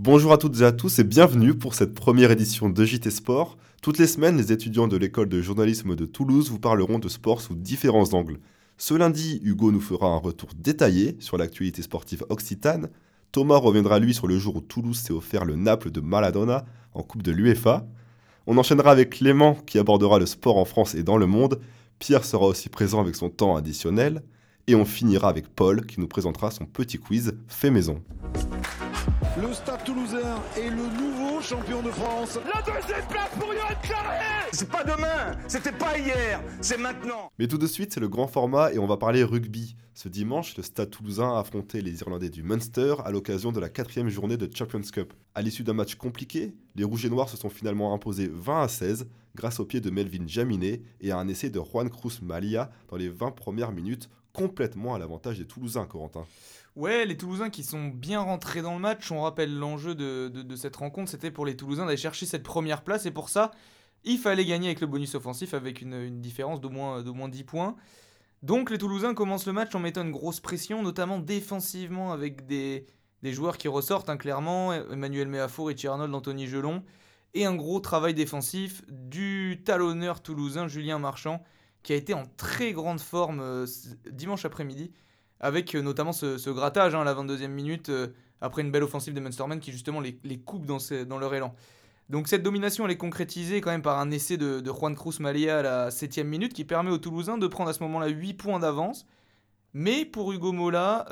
Bonjour à toutes et à tous et bienvenue pour cette première édition de JT Sport. Toutes les semaines, les étudiants de l'école de journalisme de Toulouse vous parleront de sport sous différents angles. Ce lundi, Hugo nous fera un retour détaillé sur l'actualité sportive occitane. Thomas reviendra lui sur le jour où Toulouse s'est offert le Naples de Maladona en Coupe de l'UEFA. On enchaînera avec Clément qui abordera le sport en France et dans le monde. Pierre sera aussi présent avec son temps additionnel. Et on finira avec Paul qui nous présentera son petit quiz fait maison. Le Stade Toulousain est le nouveau champion de France. La deuxième place pour Yoann Carré C'est pas demain, c'était pas hier, c'est maintenant. Mais tout de suite, c'est le grand format et on va parler rugby. Ce dimanche, le Stade Toulousain a affronté les Irlandais du Munster à l'occasion de la quatrième journée de Champions Cup. À l'issue d'un match compliqué, les Rouges et Noirs se sont finalement imposés 20 à 16 grâce au pied de Melvin Jaminet et à un essai de Juan Cruz Malia dans les 20 premières minutes, complètement à l'avantage des Toulousains, Corentin. Ouais, les Toulousains qui sont bien rentrés dans le match. On rappelle l'enjeu de, cette rencontre, c'était pour les Toulousains d'aller chercher cette première place. Et pour ça, il fallait gagner avec le bonus offensif, avec une, différence d'au moins, moins 10 points. Donc les Toulousains commencent le match en mettant une grosse pression, notamment défensivement, avec des, des joueurs qui ressortent hein, clairement. Emmanuel Méafour, Richie Arnold, Anthony Gelon. Et un gros travail défensif du talonneur toulousain Julien Marchand, qui a été en très grande forme euh, dimanche après-midi avec euh, notamment ce, grattage hein, à la 22e minute, euh, après une belle offensive des Munstermen qui justement les, les coupe dans, leur élan. Donc cette domination, elle est concrétisée quand même par un essai de, Juan Cruz Malia à la 7e minute qui permet aux Toulousains de prendre à ce moment-là 8 points d'avance. Mais pour Hugo Mola,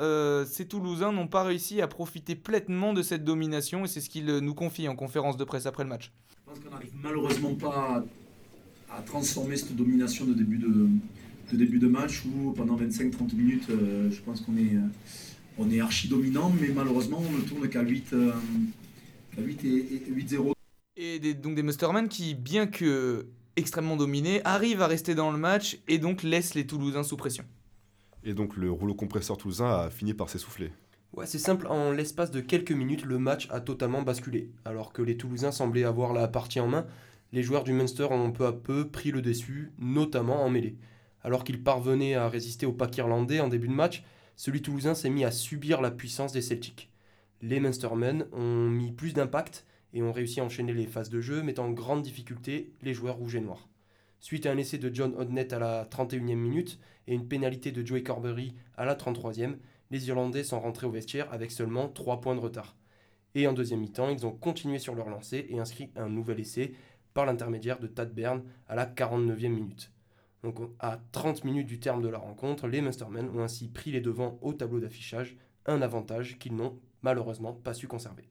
ces Toulousains n'ont pas réussi à profiter pleinement de cette domination et c'est ce qu'il nous confie en conférence de presse après le match. Je pense qu'on n'arrive malheureusement pas à transformer cette domination de début de, de début de match où pendant 25-30 minutes, euh, je pense qu'on est, euh, on est archi dominant, mais malheureusement on ne tourne qu'à 8, 8 euh, et, 8-0. Et des, donc des Mustermen qui, bien que extrêmement dominés, arrivent à rester dans le match et donc laissent les Toulousains sous pression. Et donc le rouleau compresseur toulousain a fini par s'essouffler. Ouais, c'est simple, en l'espace de quelques minutes, le match a totalement basculé. Alors que les Toulousains semblaient avoir la partie en main, les joueurs du Munster ont peu à peu pris le dessus, notamment en mêlée. Alors qu'il parvenait à résister au pack irlandais en début de match, celui toulousain s'est mis à subir la puissance des Celtics. Les Munstermen ont mis plus d'impact et ont réussi à enchaîner les phases de jeu, mettant en grande difficulté les joueurs rouges et noirs. Suite à un essai de John Hodnett à la 31e minute et une pénalité de Joey Corbery à la 33e, les Irlandais sont rentrés au vestiaire avec seulement 3 points de retard. Et en deuxième mi-temps, ils ont continué sur leur lancée et inscrit un nouvel essai par l'intermédiaire de Tad Bern à la 49e minute. Donc à 30 minutes du terme de la rencontre, les Munstermen ont ainsi pris les devants au tableau d'affichage, un avantage qu'ils n'ont malheureusement pas su conserver.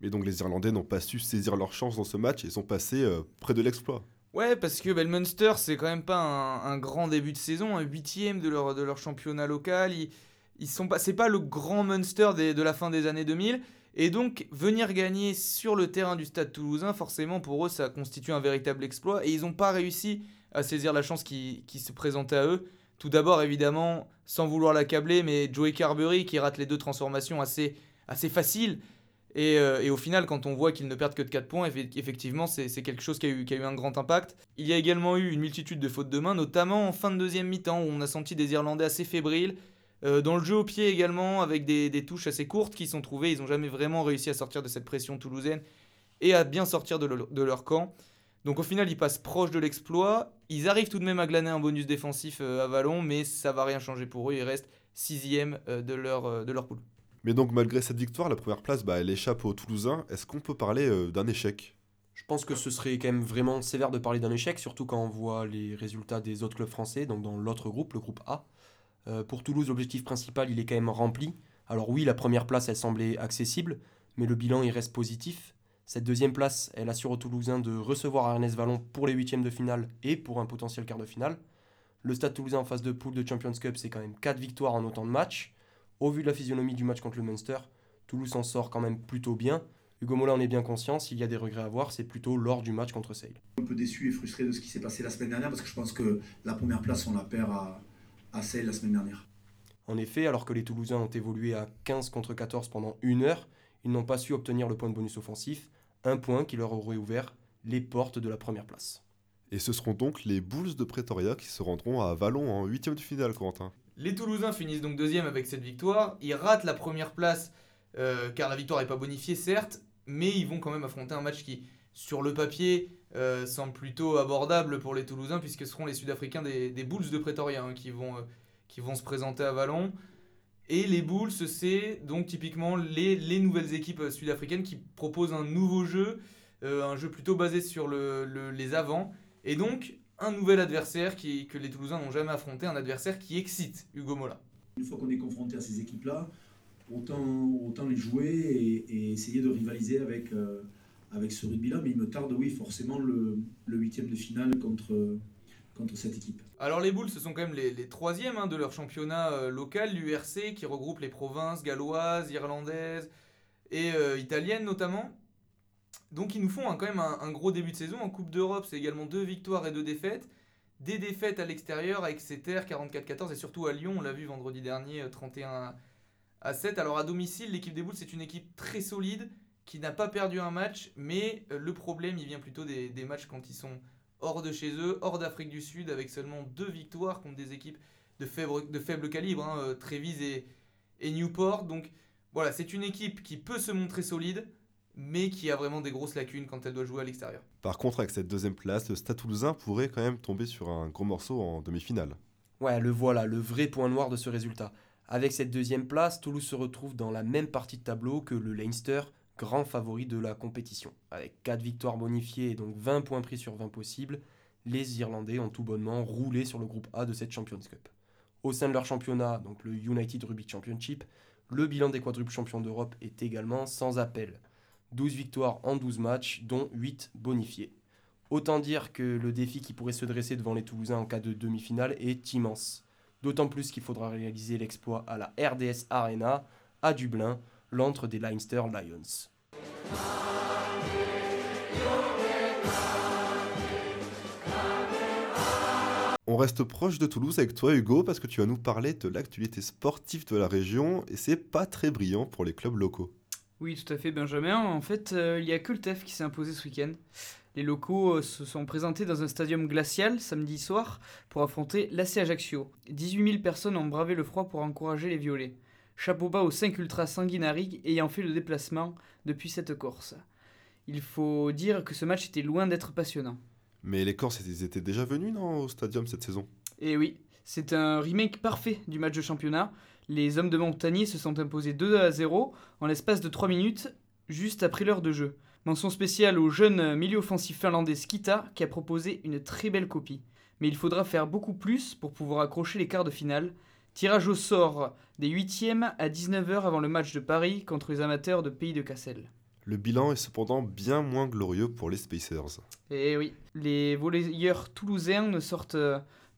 Mais donc les Irlandais n'ont pas su saisir leur chance dans ce match et sont passés euh, près de l'exploit. Ouais, parce que ben, Munster, c'est quand même pas un, grand début de saison, un huitième de leur, de leur championnat local. Ils, ils sont pas, c'est pas le grand Munster de la fin des années 2000. Et donc, venir gagner sur le terrain du stade toulousain, forcément, pour eux, ça constitue un véritable exploit. Et ils n'ont pas réussi à saisir la chance qui, se présentait à eux. Tout d'abord, évidemment, sans vouloir l'accabler, mais Joey Carberry qui rate les deux transformations assez, assez faciles. Et, euh, au final, quand on voit qu'ils ne perdent que de 4 points, effectivement, c'est quelque chose qui a, eu, qui a, eu, un grand impact. Il y a également eu une multitude de fautes de main, notamment en fin de deuxième mi-temps, où on a senti des Irlandais assez fébriles. Euh, dans le jeu au pied également, avec des, des, touches assez courtes qui sont trouvées. Ils n'ont jamais vraiment réussi à sortir de cette pression toulousaine et à bien sortir de, de leur camp. Donc au final, ils passent proche de l'exploit. Ils arrivent tout de même à glaner un bonus défensif euh, à Vallon, mais ça va rien changer pour eux. Ils restent sixième euh, de leur, euh, de leur poule. Mais donc malgré cette victoire, la première place, bah, elle échappe aux Toulousains. Est-ce qu'on peut parler d'un échec? Je pense que ce serait quand même vraiment sévère de parler d'un échec, surtout quand on voit les résultats des autres clubs français, donc dans l'autre groupe, le groupe A. pour Toulouse, l'objectif principal, il est quand même rempli. Alors oui, la première place, elle semblait accessible, mais le bilan, il reste positif. Cette deuxième place, elle assure aux Toulousains de recevoir Ernest Vallon pour les huitièmes de finale et pour un potentiel quart de finale. Le Stade Toulousain en phase de poule de Champions Cup, c'est quand même 4 victoires en autant de matchs. Au vu de la physionomie du match contre le Munster, Toulouse s'en sort quand même plutôt bien. Hugo Mola en est bien conscient, s'il y a des regrets à avoir, c'est plutôt lors du match contre Sale. Un peu déçu et frustré de ce qui s'est passé la semaine dernière parce que je pense que la première place, on la perd à, à la semaine dernière. En effet, alors que les Toulousains ont évolué à 15 contre 14 pendant une heure, ils n'ont pas su obtenir le point de bonus offensif un point qui leur aurait ouvert les portes de la première place. Et ce seront donc les Bulls de Pretoria qui se rendront à Vallon en huitième de finale, Corentin. Les Toulousains finissent donc deuxième avec cette victoire. Ils ratent la première place euh, car la victoire n'est pas bonifiée, certes, mais ils vont quand même affronter un match qui, sur le papier, euh, semble plutôt abordable pour les Toulousains, puisque ce seront les Sud-Africains des, des, Bulls de Pretoria hein, qui, vont, euh, qui vont se présenter à Vallon. Et les Bulls, c'est donc typiquement les, les nouvelles équipes sud-africaines qui proposent un nouveau jeu, euh, un jeu plutôt basé sur le, le, les avants, et donc un nouvel adversaire qui, que les Toulousains n'ont jamais affronté, un adversaire qui excite Hugo Mola. Une fois qu'on est confronté à ces équipes-là, autant, autant les jouer et, essayer de rivaliser avec, euh, avec ce rugby-là. Mais il me tarde, oui, forcément, le, le huitième de finale contre, contre cette équipe. Alors les Bulls, ce sont quand même les, les troisièmes hein, de leur championnat euh, local, l'URC, qui regroupe les provinces galloises, irlandaises et euh, italiennes notamment. Donc ils nous font hein, quand même un, gros début de saison. En Coupe d'Europe, c'est également deux victoires et deux défaites. Des défaites à l'extérieur avec Exeter 44-14 et surtout à Lyon, on l'a vu vendredi dernier 31 à 7. Alors à domicile, l'équipe des Bulls, c'est une équipe très solide qui n'a pas perdu un match, mais euh, le problème, il vient plutôt des, des matchs quand ils sont hors de chez eux, hors d'Afrique du Sud, avec seulement deux victoires contre des équipes de faible, de faible calibre, hein, euh, Trévise et, et, Newport. Donc voilà, c'est une équipe qui peut se montrer solide, mais qui a vraiment des grosses lacunes quand elle doit jouer à l'extérieur. Par contre, avec cette deuxième place, le Stade Toulousain pourrait quand même tomber sur un gros morceau en demi-finale. Ouais, le voilà, le vrai point noir de ce résultat. Avec cette deuxième place, Toulouse se retrouve dans la même partie de tableau que le Leinster, grand favori de la compétition. Avec 4 victoires bonifiées et donc 20 points pris sur 20 possibles, les Irlandais ont tout bonnement roulé sur le groupe A de cette Champions Cup. Au sein de leur championnat, donc le United Rugby Championship, le bilan des quadruples champions d'Europe est également sans appel. 12 victoires en 12 matchs, dont 8 bonifiés. Autant dire que le défi qui pourrait se dresser devant les Toulousains en cas de demi-finale est immense. D'autant plus qu'il faudra réaliser l'exploit à la RDS Arena, à Dublin, l'antre des Leinster Lions. On reste proche de Toulouse avec toi Hugo parce que tu vas nous parler de l'actualité sportive de la région et c'est pas très brillant pour les clubs locaux. Oui, tout à fait Benjamin. En fait, euh, il n'y a que le TEF qui s'est imposé ce week-end. Les locaux euh, se sont présentés dans un stadium glacial samedi soir pour affronter l'AC Ajaccio. 18 000 personnes ont bravé le froid pour encourager les violets. Chapeau bas aux 5 ultras sanguinariques ayant fait le déplacement depuis cette course. Il faut dire que ce match était loin d'être passionnant. Mais les Corses, ils étaient déjà venus non, au stadium cette saison? Eh oui, c'est un remake parfait du match de championnat. Les hommes de Montagnier se sont imposés 2 à 0 en l'espace de 3 minutes, juste après l'heure de jeu. Mention spéciale au jeune milieu offensif finlandais Skita qui a proposé une très belle copie. Mais il faudra faire beaucoup plus pour pouvoir accrocher les quarts de finale. Tirage au sort des 8e à 19h avant le match de Paris contre les amateurs de Pays de Cassel. Le bilan est cependant bien moins glorieux pour les Spacers. Eh oui, les volleyeurs toulousains ne sortent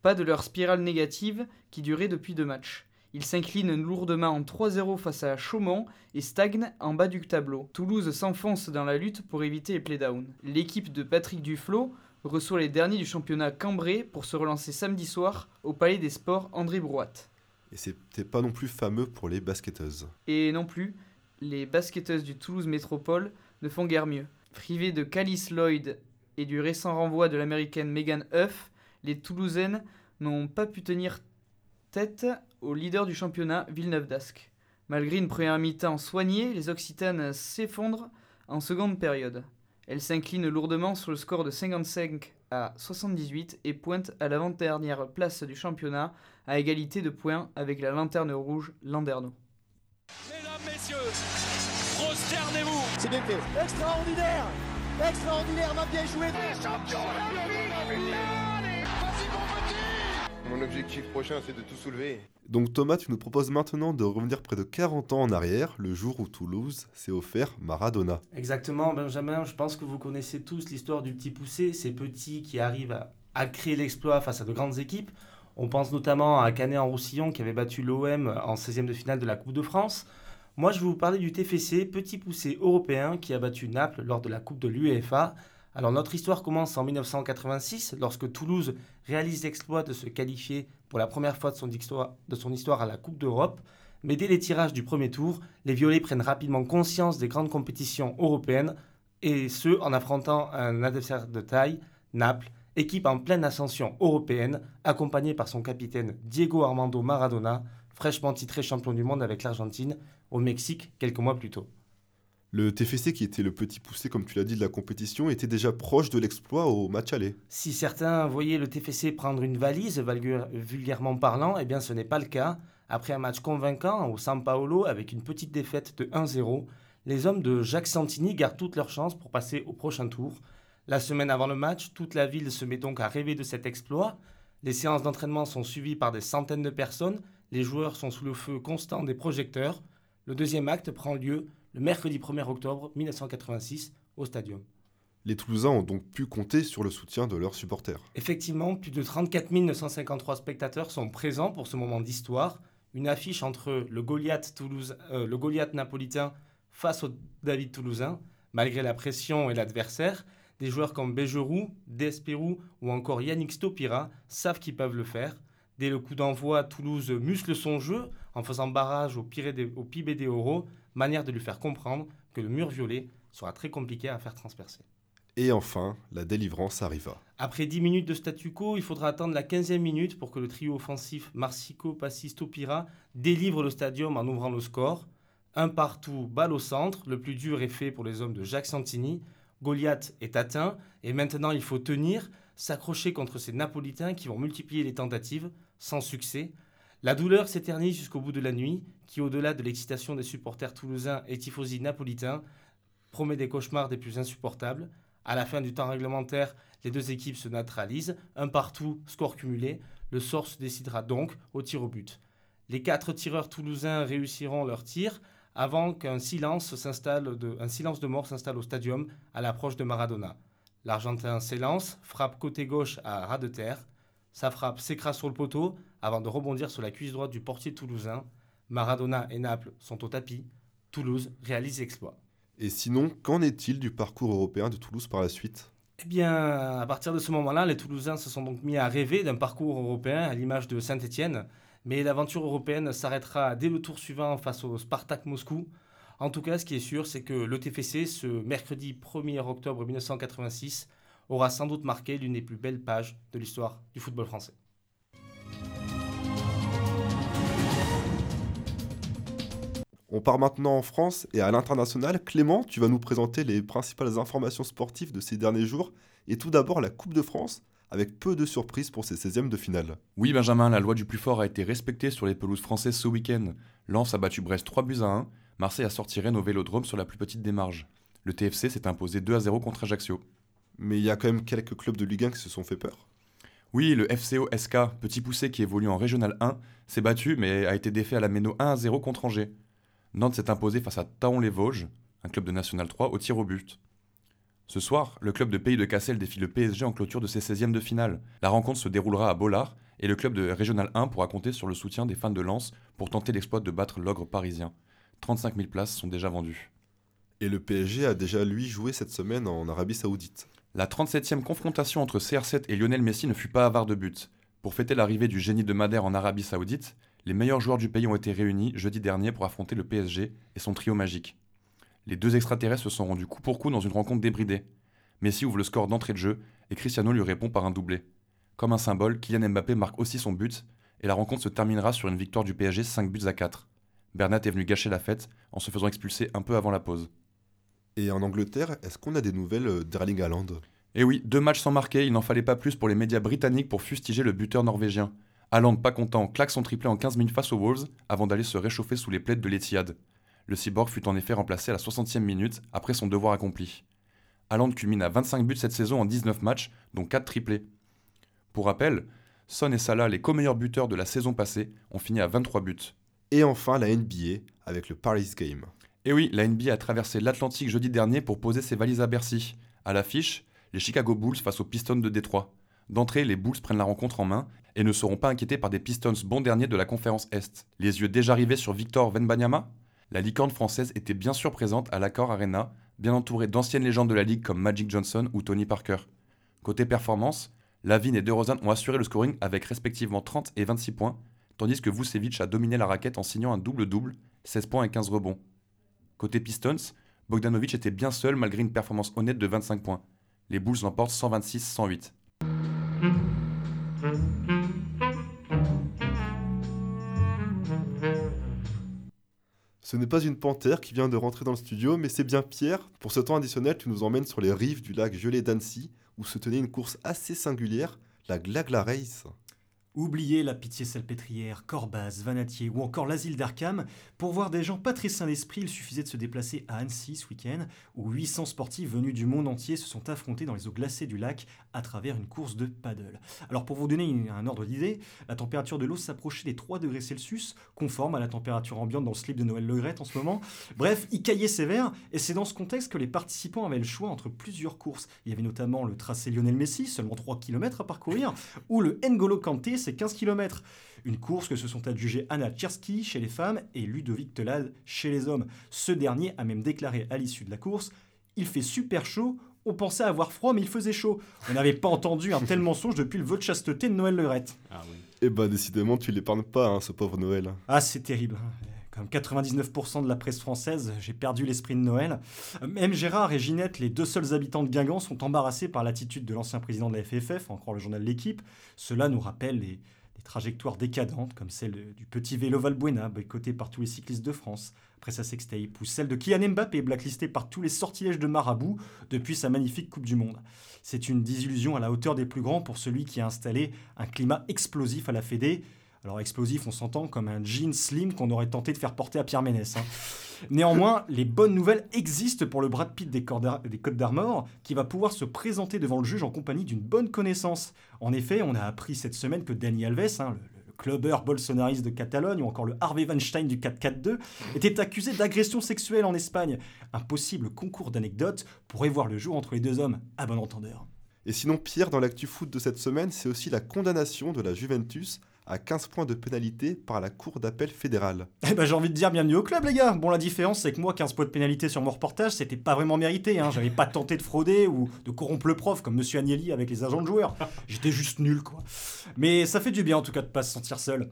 pas de leur spirale négative qui durait depuis deux matchs. Ils s'inclinent lourdement en 3-0 face à Chaumont et stagnent en bas du tableau. Toulouse s'enfonce dans la lutte pour éviter les playdowns. L'équipe de Patrick Duflo reçoit les derniers du championnat Cambrai pour se relancer samedi soir au Palais des Sports André Brouat. Et c'était pas non plus fameux pour les basketteuses. Et non plus, les basketteuses du Toulouse Métropole ne font guère mieux. Privées de Calice Lloyd et du récent renvoi de l'américaine Megan Huff, les Toulousaines n'ont pas pu tenir tête au leader du championnat, Villeneuve d'Ascq. Malgré une première mi-temps soignée, les Occitanes s'effondrent en seconde période. Elles s'inclinent lourdement sur le score de 55 à 78 et pointent à l'avant-dernière place du championnat à égalité de points avec la lanterne rouge Landerneau. Mesdames, messieurs, prosternez-vous C'est bien fait. Extraordinaire Extraordinaire, m'a bien joué Les champions Mon objectif prochain, c'est de tout soulever. Donc Thomas, tu nous proposes maintenant de revenir près de 40 ans en arrière, le jour où Toulouse s'est offert Maradona. Exactement, Benjamin, je pense que vous connaissez tous l'histoire du petit poussé, ces petits qui arrivent à, créer l'exploit face à de grandes équipes. On pense notamment à Canet en Roussillon qui avait battu l'OM en 16e de finale de la Coupe de France. Moi, je vais vous parler du TFC, petit poussé européen qui a battu Naples lors de la Coupe de l'UEFA. Alors notre histoire commence en 1986 lorsque Toulouse réalise l'exploit de se qualifier pour la première fois de son, histoire, à la Coupe d'Europe. Mais dès les tirages du premier tour, les Violets prennent rapidement conscience des grandes compétitions européennes et ce en affrontant un adversaire de taille, Naples, équipe en pleine ascension européenne, accompagnée par son capitaine Diego Armando Maradona, fraîchement titré champion du monde avec l'Argentine au Mexique quelques mois plus tôt. Le TFC, qui était le petit poussé, comme tu l'as dit, de la compétition, était déjà proche de l'exploit au match aller. Si certains voyaient le TFC prendre une valise, vulgairement parlant, eh bien ce n'est pas le cas. Après un match convaincant au San Paolo avec une petite défaite de 1-0, les hommes de Jacques Santini gardent toutes leurs chances pour passer au prochain tour. La semaine avant le match, toute la ville se met donc à rêver de cet exploit. Les séances d'entraînement sont suivies par des centaines de personnes, les joueurs sont sous le feu constant des projecteurs. Le deuxième acte prend lieu le mercredi 1er octobre 1986 au Stadium. Les Toulousains ont donc pu compter sur le soutien de leurs supporters. Effectivement, plus de 34 953 spectateurs sont présents pour ce moment d'histoire. Une affiche entre le Goliath, Toulouse, euh, le Goliath napolitain face au David toulousain, malgré la pression et l'adversaire. Des joueurs comme Bégeroux, Despirou ou encore Yannick Stopira savent qu'ils peuvent le faire. Dès le coup d'envoi, Toulouse muscle son jeu en faisant barrage au, au PIB Oro manière de lui faire comprendre que le mur violet sera très compliqué à faire transpercer. Et enfin, la délivrance arriva. Après 10 minutes de statu quo, il faudra attendre la 15e minute pour que le trio offensif Marsico, Passisto, Pira délivre le stadium en ouvrant le score. Un partout, balle au centre, le plus dur est fait pour les hommes de Jacques Santini. Goliath est atteint et maintenant il faut tenir, s'accrocher contre ces Napolitains qui vont multiplier les tentatives, sans succès. La douleur s'éternise jusqu'au bout de la nuit, qui, au-delà de l'excitation des supporters toulousains et tifosi napolitains, promet des cauchemars des plus insupportables. À la fin du temps réglementaire, les deux équipes se neutralisent, un partout, score cumulé. Le sort se décidera donc au tir au but. Les quatre tireurs toulousains réussiront leur tir avant qu'un silence, de, mort s'installe au stadium à l'approche de Maradona. L'Argentin s'élance, frappe côté gauche à ras de terre. Sa frappe s'écrase sur le poteau avant de rebondir sur la cuisse droite du portier toulousain. Maradona et Naples sont au tapis. Toulouse réalise l'exploit. Et sinon, qu'en est-il du parcours européen de Toulouse par la suite? Eh bien, à partir de ce moment-là, les Toulousains se sont donc mis à rêver d'un parcours européen à l'image de Saint-Étienne. Mais l'aventure européenne s'arrêtera dès le tour suivant face au Spartak Moscou. En tout cas, ce qui est sûr, c'est que le TFC, ce mercredi 1er octobre 1986, aura sans doute marqué l'une des plus belles pages de l'histoire du football français. On part maintenant en France et à l'international. Clément, tu vas nous présenter les principales informations sportives de ces derniers jours. Et tout d'abord la Coupe de France, avec peu de surprises pour ces 16e de finale. Oui Benjamin, la loi du plus fort a été respectée sur les pelouses françaises ce week-end. Lens a battu Brest 3 buts à 1, Marseille a sorti Rennes au Vélodrome sur la plus petite des marges. Le TFC s'est imposé 2 à 0 contre Ajaccio mais il y a quand même quelques clubs de Ligue 1 qui se sont fait peur. Oui, le FCO SK, petit poussé qui évolue en Régional 1, s'est battu mais a été défait à la Méno 1 à 0 contre Angers. Nantes s'est imposé face à Taon-les-Vosges, un club de National 3, au tir au but. Ce soir, le club de Pays de Cassel défie le PSG en clôture de ses 16e de finale. La rencontre se déroulera à Bollard et le club de Régional 1 pourra compter sur le soutien des fans de Lens pour tenter l'exploit de battre l'ogre parisien. 35 000 places sont déjà vendues. Et le PSG a déjà lui joué cette semaine en Arabie Saoudite. La 37e confrontation entre CR7 et Lionel Messi ne fut pas avare de but. Pour fêter l'arrivée du génie de Madère en Arabie Saoudite, les meilleurs joueurs du pays ont été réunis jeudi dernier pour affronter le PSG et son trio magique. Les deux extraterrestres se sont rendus coup pour coup dans une rencontre débridée. Messi ouvre le score d'entrée de jeu et Cristiano lui répond par un doublé. Comme un symbole, Kylian Mbappé marque aussi son but et la rencontre se terminera sur une victoire du PSG 5 buts à 4. Bernat est venu gâcher la fête en se faisant expulser un peu avant la pause. Et en Angleterre, est-ce qu'on a des nouvelles euh, d'Erling Haaland? Eh oui, deux matchs sans marquer, il n'en fallait pas plus pour les médias britanniques pour fustiger le buteur norvégien. Haaland, pas content, claque son triplé en 15 minutes face aux Wolves avant d'aller se réchauffer sous les plaides de l'Etihad. Le cyborg fut en effet remplacé à la 60e minute après son devoir accompli. Haaland culmine à 25 buts cette saison en 19 matchs, dont 4 triplés. Pour rappel, Son et Salah, les co-meilleurs buteurs de la saison passée, ont fini à 23 buts. Et enfin la NBA avec le Paris Game. Et oui, la NBA a traversé l'Atlantique jeudi dernier pour poser ses valises à Bercy. À l'affiche, les Chicago Bulls face aux Pistons de Détroit. D'entrée, les Bulls prennent la rencontre en main et ne seront pas inquiétés par des Pistons bon dernier de la conférence Est. Les yeux déjà rivés sur Victor Venbanyama La licorne française était bien sûr présente à l'Accor Arena, bien entourée d'anciennes légendes de la ligue comme Magic Johnson ou Tony Parker. Côté performance, Lavine et DeRozan ont assuré le scoring avec respectivement 30 et 26 points, tandis que Vucevic a dominé la raquette en signant un double-double, 16 points et 15 rebonds. Côté Pistons, Bogdanovic était bien seul malgré une performance honnête de 25 points. Les Bulls l'emportent 126-108. Ce n'est pas une panthère qui vient de rentrer dans le studio, mais c'est bien Pierre. Pour ce temps additionnel, tu nous emmènes sur les rives du lac gelé d'Annecy, où se tenait une course assez singulière, la Glagla Race. Oubliez la pitié salpêtrière, Corbaz, Vanatier ou encore l'asile d'Arkham. Pour voir des gens pas très sains d'esprit, il suffisait de se déplacer à Annecy ce week-end, où 800 sportifs venus du monde entier se sont affrontés dans les eaux glacées du lac à travers une course de paddle. Alors pour vous donner un ordre d'idée, la température de l'eau s'approchait des 3 degrés Celsius, conforme à la température ambiante dans le slip de Noël Le Graët en ce moment. Bref, il caillait sévère, et c'est dans ce contexte que les participants avaient le choix entre plusieurs courses. Il y avait notamment le tracé Lionel Messi, seulement 3 km à parcourir, ou le N'Golo Kanté, c'est 15 km. Une course que se sont adjugées Anna Tcherski chez les femmes et Ludovic Telad chez les hommes. Ce dernier a même déclaré à l'issue de la course Il fait super chaud, on pensait avoir froid, mais il faisait chaud. On n'avait pas entendu un tel mensonge depuis le vœu de chasteté de Noël Le Graët. Eh bah décidément, tu l'épargnes pas, hein, ce pauvre Noël. Ah, c'est terrible. Comme 99% de la presse française, j'ai perdu l'esprit de Noël. Même Gérard et Ginette, les deux seuls habitants de Guingamp, sont embarrassés par l'attitude de l'ancien président de la FFF, encore le journal L'équipe. Cela nous rappelle les, les trajectoires décadentes, comme celle du petit vélo Valbuena, boycotté par tous les cyclistes de France, après sa sextape, ou celle de Kylian Mbappé, blacklisté par tous les sortilèges de marabout depuis sa magnifique Coupe du Monde. C'est une désillusion à la hauteur des plus grands pour celui qui a installé un climat explosif à la Fédé. Alors explosif, on s'entend comme un jean slim qu'on aurait tenté de faire porter à Pierre Ménès. hein. Néanmoins, les bonnes nouvelles existent pour le Brad Pitt des, des Côtes d'Armor, qui va pouvoir se présenter devant le juge en compagnie d'une bonne connaissance. En effet, on a appris cette semaine que Dani Alves, hein, le, clubbeur bolsonariste de Catalogne, ou encore le Harvey Weinstein du 4-4-2, était accusé d'agression sexuelle en Espagne. Un possible concours d'anecdotes pourrait voir le jour entre les deux hommes, à bon entendeur. Et sinon, Pierre, dans l'actu foot de cette semaine, c'est aussi la condamnation de la Juventus à 15 points de pénalité par la Cour d'appel fédérale. Eh ben j'ai envie de dire bienvenue au club les gars. Bon la différence c'est que moi 15 points de pénalité sur mon reportage c'était pas vraiment mérité. Hein. J'avais pas tenté de frauder ou de corrompre le prof comme Monsieur Agnelli avec les agents de joueurs. J'étais juste nul quoi. Mais ça fait du bien en tout cas de pas se sentir seul.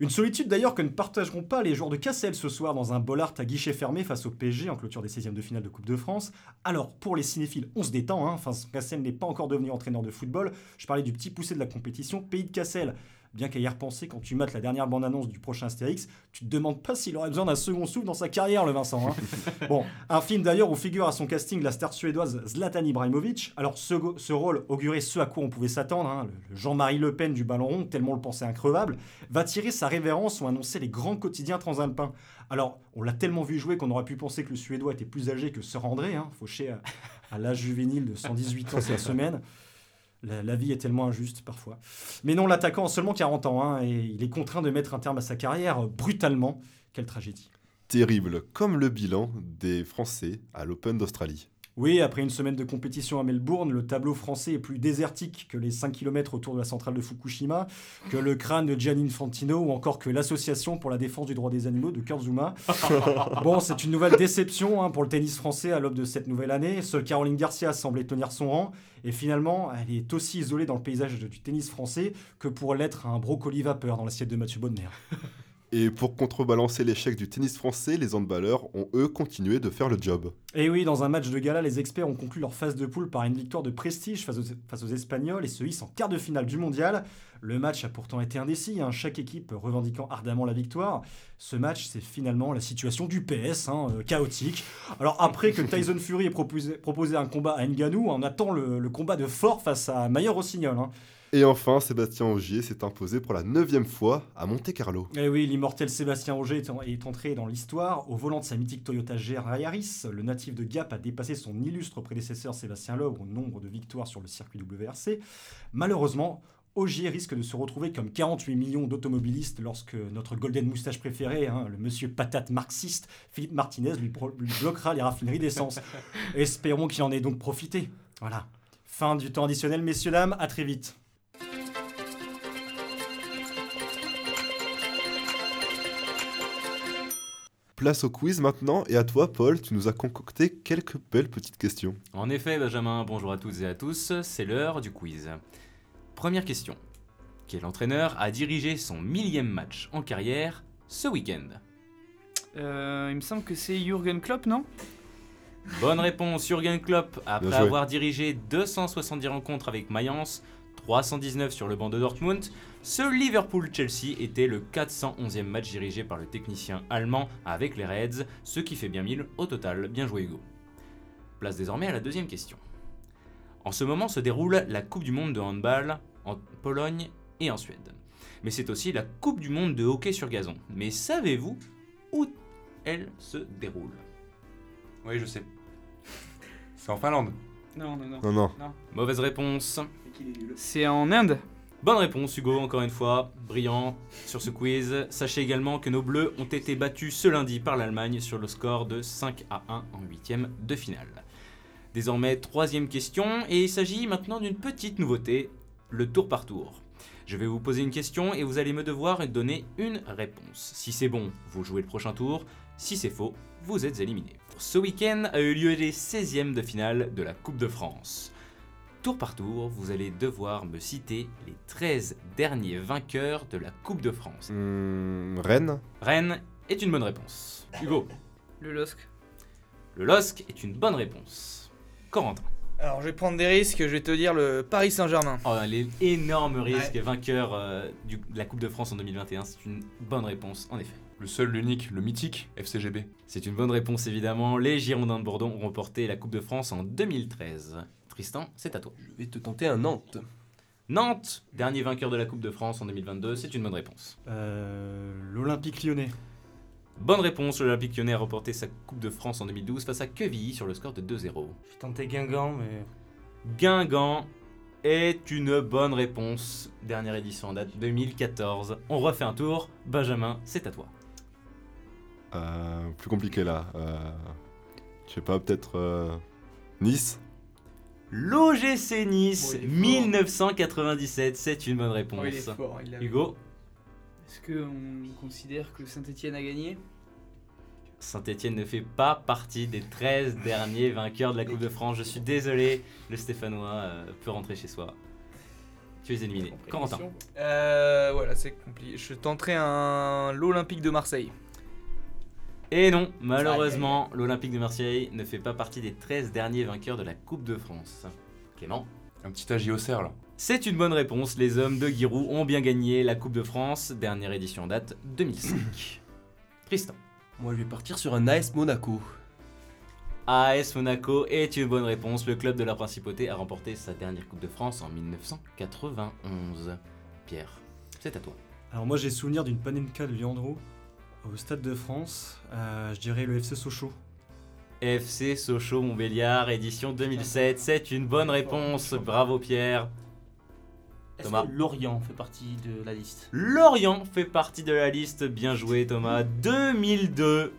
Une solitude d'ailleurs que ne partageront pas les joueurs de Cassel ce soir dans un Bollard à guichet fermé face au PSG en clôture des 16e de finale de Coupe de France. Alors pour les cinéphiles, on se détend, hein. enfin Cassel n'est pas encore devenu entraîneur de football. Je parlais du petit poussé de la compétition, Pays de Cassel. Bien qu'à y repenser, quand tu mates la dernière bande-annonce du prochain Astérix, tu te demandes pas s'il aurait besoin d'un second souffle dans sa carrière, le Vincent. hein. bon, un film d'ailleurs où figure à son casting la star suédoise Zlatan Ibrahimovic. Alors, ce, ce rôle augurait ce à quoi on pouvait s'attendre, hein, le, le Jean-Marie Le Pen du ballon rond, tellement on le pensait increvable, va tirer sa révérence ou annoncer les grands quotidiens transalpins. Alors, on l'a tellement vu jouer qu'on aurait pu penser que le Suédois était plus âgé que Sir André, hein, fauché à, à l'âge juvénile de 118 ans cette semaine. La, vie est tellement injuste parfois. Mais non, l'attaquant a seulement 40 ans hein, et il est contraint de mettre un terme à sa carrière euh, brutalement. Quelle tragédie. Terrible, comme le bilan des Français à l'Open d'Australie. Oui, après une semaine de compétition à Melbourne, le tableau français est plus désertique que les 5 km autour de la centrale de Fukushima, que le crâne de Gianni Infantino ou encore que l'association pour la défense du droit des animaux de Kurzuma. bon, c'est une nouvelle déception hein, pour le tennis français à l'aube de cette nouvelle année. Seule Caroline Garcia semblait tenir son rang et finalement, elle est aussi isolée dans le paysage du tennis français que pour l'être un brocoli vapeur dans l'assiette de Mathieu Bonnemer. Et pour contrebalancer l'échec du tennis français, les handballeurs ont eux continué de faire le job. Et oui, dans un match de gala, les experts ont conclu leur phase de poule par une victoire de prestige face aux, face aux Espagnols et se hissent en quart de finale du mondial. Le match a pourtant été indécis, hein, chaque équipe revendiquant ardemment la victoire. Ce match, c'est finalement la situation du PS, hein, euh, chaotique. Alors après que Tyson Fury ait proposé, proposé un combat à Ngannou, on attend le, le combat de fort face à Mayer Rossignol. hein. Et enfin, Sébastien Ogier s'est imposé pour la neuvième fois à Monte-Carlo. Eh oui, l'immortel Sébastien Auger est, en- est entré dans l'histoire. Au volant de sa mythique Toyota GR Yaris, le natif de Gap a dépassé son illustre prédécesseur Sébastien Loeb au nombre de victoires sur le circuit WRC. Malheureusement, Ogier risque de se retrouver comme 48 millions d'automobilistes lorsque notre golden moustache préféré, hein, le monsieur patate marxiste, Philippe Martinez, lui, lui bloquera les raffineries d'essence. Espérons qu'il en ait donc profité. Voilà. Fin du temps additionnel, messieurs, dames, à très vite. Place au quiz maintenant, et à toi, Paul, tu nous as concocté quelques belles petites questions. En effet, Benjamin, bonjour à toutes et à tous, c'est l'heure du quiz. Première question. Quel entraîneur a dirigé son millième match en carrière ce week-end? Euh, il me semble que c'est Jürgen Klopp, non? Bonne réponse, Jürgen Klopp, après avoir dirigé 270 rencontres avec Mayence, 319 sur le banc de Dortmund, ce Liverpool-Chelsea était le 411e match dirigé par le technicien allemand avec les Reds, ce qui fait bien 1000 au total. Bien joué Hugo. Place désormais à la deuxième question. En ce moment se déroule la Coupe du Monde de handball en Pologne et en Suède. Mais c'est aussi la Coupe du Monde de hockey sur gazon. Mais savez-vous où elle se déroule? Oui, je sais. C'est en Finlande. Non, non, non. Non, non. Mauvaise réponse. C'est en Inde Bonne réponse Hugo, encore une fois, brillant sur ce quiz. Sachez également que nos Bleus ont été battus ce lundi par l'Allemagne sur le score de 5 à 1 en huitième de finale. Désormais, troisième question, et il s'agit maintenant d'une petite nouveauté, le tour par tour. Je vais vous poser une question et vous allez me devoir donner une réponse. Si c'est bon, vous jouez le prochain tour. Si c'est faux, vous êtes éliminé. Ce week-end a eu lieu les 16e de finale de la Coupe de France. Tour par tour, vous allez devoir me citer les 13 derniers vainqueurs de la Coupe de France. Hmm, Rennes Rennes est une bonne réponse. Hugo, Le LOSC. le LOSC est une bonne réponse. Corentin. Alors, je vais prendre des risques, je vais te dire le Paris Saint-Germain. Oh, les énormes risques, vainqueur euh, du- de la Coupe de France en 2021, c'est une bonne réponse en effet. Le seul, l'unique, le mythique FCGB. C'est une bonne réponse évidemment. Les Girondins de Bordeaux ont remporté la Coupe de France en 2013. Tristan, c'est à toi. Je vais te tenter un Nantes. Nantes, dernier vainqueur de la Coupe de France en 2022, c'est une bonne réponse. Euh, L'Olympique lyonnais. Bonne réponse, l'Olympique lyonnais a remporté sa Coupe de France en 2012 face à Quevilly sur le score de 2-0. J'ai tenté Guingamp, mais. Guingamp est une bonne réponse. Dernière édition en date 2014. On refait un tour. Benjamin, c'est à toi. Euh, Plus compliqué là. Euh, Je sais pas, peut-être euh, Nice L'OGC Nice, Oh, il est fort. 1997, c'est une bonne réponse. Oh, il est fort, il l'a- Hugo, Est-ce qu'on considère que Saint-Etienne a gagné? Saint-Etienne ne fait pas partie des 13 derniers vainqueurs de la Coupe de France. Je suis désolé, le Stéphanois euh, peut rentrer chez soi. Tu es éliminé. Corentin. Euh, voilà, c'est compliqué. Je tenterai un l'Olympique de Marseille. Et non, malheureusement, l'Olympique de Marseille ne fait pas partie des 13 derniers vainqueurs de la Coupe de France. Clément Un petit agi au cerf là. C'est une bonne réponse. Les hommes de Giroud ont bien gagné la Coupe de France, dernière édition en date 2005. Tristan. Moi, je vais partir sur un AS Monaco. AS Monaco est une bonne réponse. Le club de la Principauté a remporté sa dernière Coupe de France en 1991. Pierre, c'est à toi. Alors moi j'ai souvenir d'une Panenka de Leandro au Stade de France. Euh, je dirais le FC Sochaux. FC Sochaux Montbéliard, édition 2007. C'est une bonne réponse. Bravo Pierre. Est-ce Thomas. que Lorient fait partie de la liste? Lorient fait partie de la liste. Bien joué Thomas. 2002.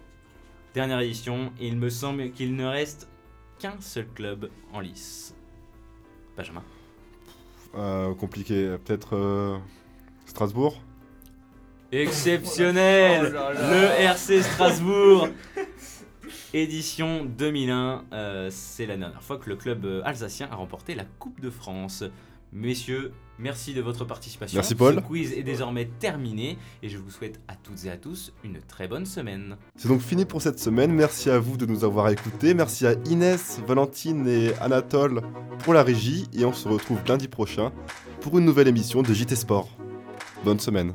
Dernière édition. Et il me semble qu'il ne reste qu'un seul club en lice. Benjamin. Euh, Compliqué. Peut-être euh, Strasbourg? Exceptionnel Oh là là. Le RC Strasbourg Édition 2001, euh, c'est la dernière fois que le club euh, alsacien a remporté la Coupe de France. Messieurs, merci de votre participation. Merci, Paul. Ce quiz est désormais terminé et je vous souhaite à toutes et à tous une très bonne semaine. C'est donc fini pour cette semaine. Merci à vous de nous avoir écoutés. Merci à Inès, Valentine et Anatole pour la régie. Et on se retrouve lundi prochain pour une nouvelle émission de JT Sport. Bonne semaine.